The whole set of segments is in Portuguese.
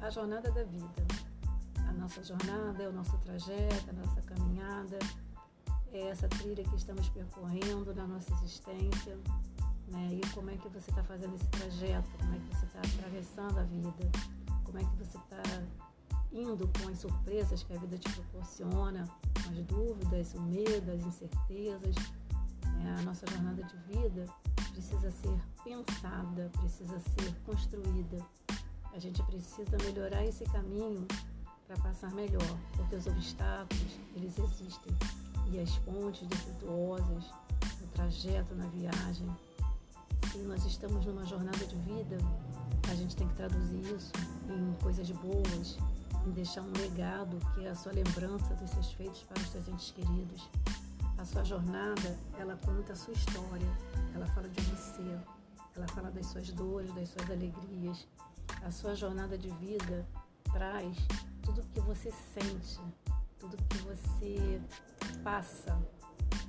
a jornada da vida. A nossa jornada é o nosso trajeto, a nossa caminhada, é essa trilha que estamos percorrendo na nossa existência, né? E como é que você está fazendo esse trajeto, como é que você está atravessando a vida, como é que você está indo com as surpresas que a vida te proporciona, com as dúvidas, o medo, as incertezas. Né? A nossa jornada de vida precisa ser pensada, precisa ser construída. A gente precisa melhorar esse caminho para passar melhor, porque os obstáculos, eles existem. E as pontes defeituosas, o trajeto na viagem. Se nós estamos numa jornada de vida, a gente tem que traduzir isso em coisas boas, em deixar um legado que é a sua lembrança dos seus feitos para os seus entes queridos. A sua jornada, ela conta a sua história, ela fala de você, ela fala das suas dores, das suas alegrias. A sua jornada de vida traz tudo que você sente, tudo que você passa,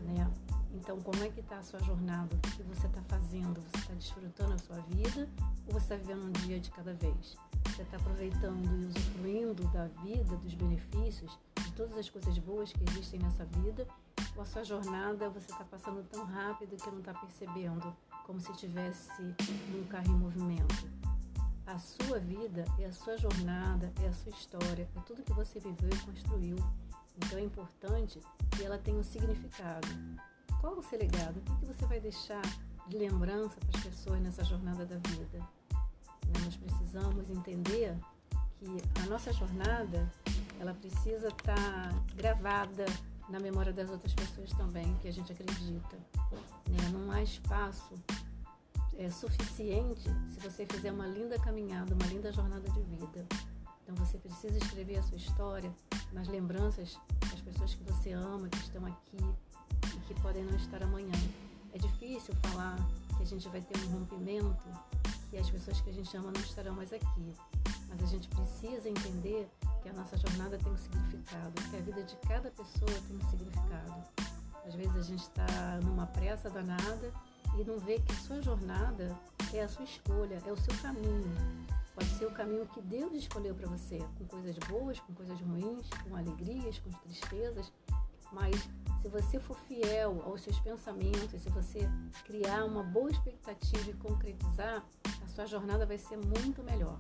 né? Então, como é que está a sua jornada? O que você está fazendo? Você está desfrutando a sua vida ou você está vivendo um dia de cada vez? Você está aproveitando e usufruindo da vida, dos benefícios, de todas as coisas boas que existem nessa vida? Ou a sua jornada você está passando tão rápido que não está percebendo, como se estivesse num carro em movimento? A sua vida é a sua jornada, é a sua história, é tudo que você viveu e construiu. Então é importante que ela tenha um significado. Qual o seu legado? O que você vai deixar de lembrança para as pessoas nessa jornada da vida? Né, nós precisamos entender que a nossa jornada ela precisa estar tá gravada na memória das outras pessoas também, que a gente acredita. Né? Não há espaço é, suficiente se você fizer uma linda caminhada, uma linda jornada de vida. Então você precisa escrever a sua história nas lembranças das pessoas que você ama, que estão aqui e que podem não estar amanhã. É difícil falar que a gente vai ter um rompimento e as pessoas que a gente ama não estarão mais aqui. Mas a gente precisa entender que a nossa jornada tem um significado, que a vida de cada pessoa tem um significado. Às vezes a gente está numa pressa danada e não vê que a sua jornada é a sua escolha, é o seu caminho. Pode ser o caminho que Deus escolheu para você, com coisas boas, com coisas ruins, com alegrias, com tristezas, mas se você for fiel aos seus pensamentos, se você criar uma boa expectativa e concretizar, a sua jornada vai ser muito melhor.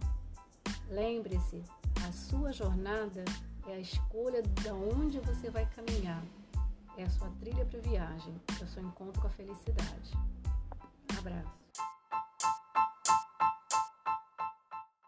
Lembre-se, a sua jornada é a escolha de onde você vai caminhar. É a sua trilha para viagem, é o seu encontro com a felicidade. Um abraço.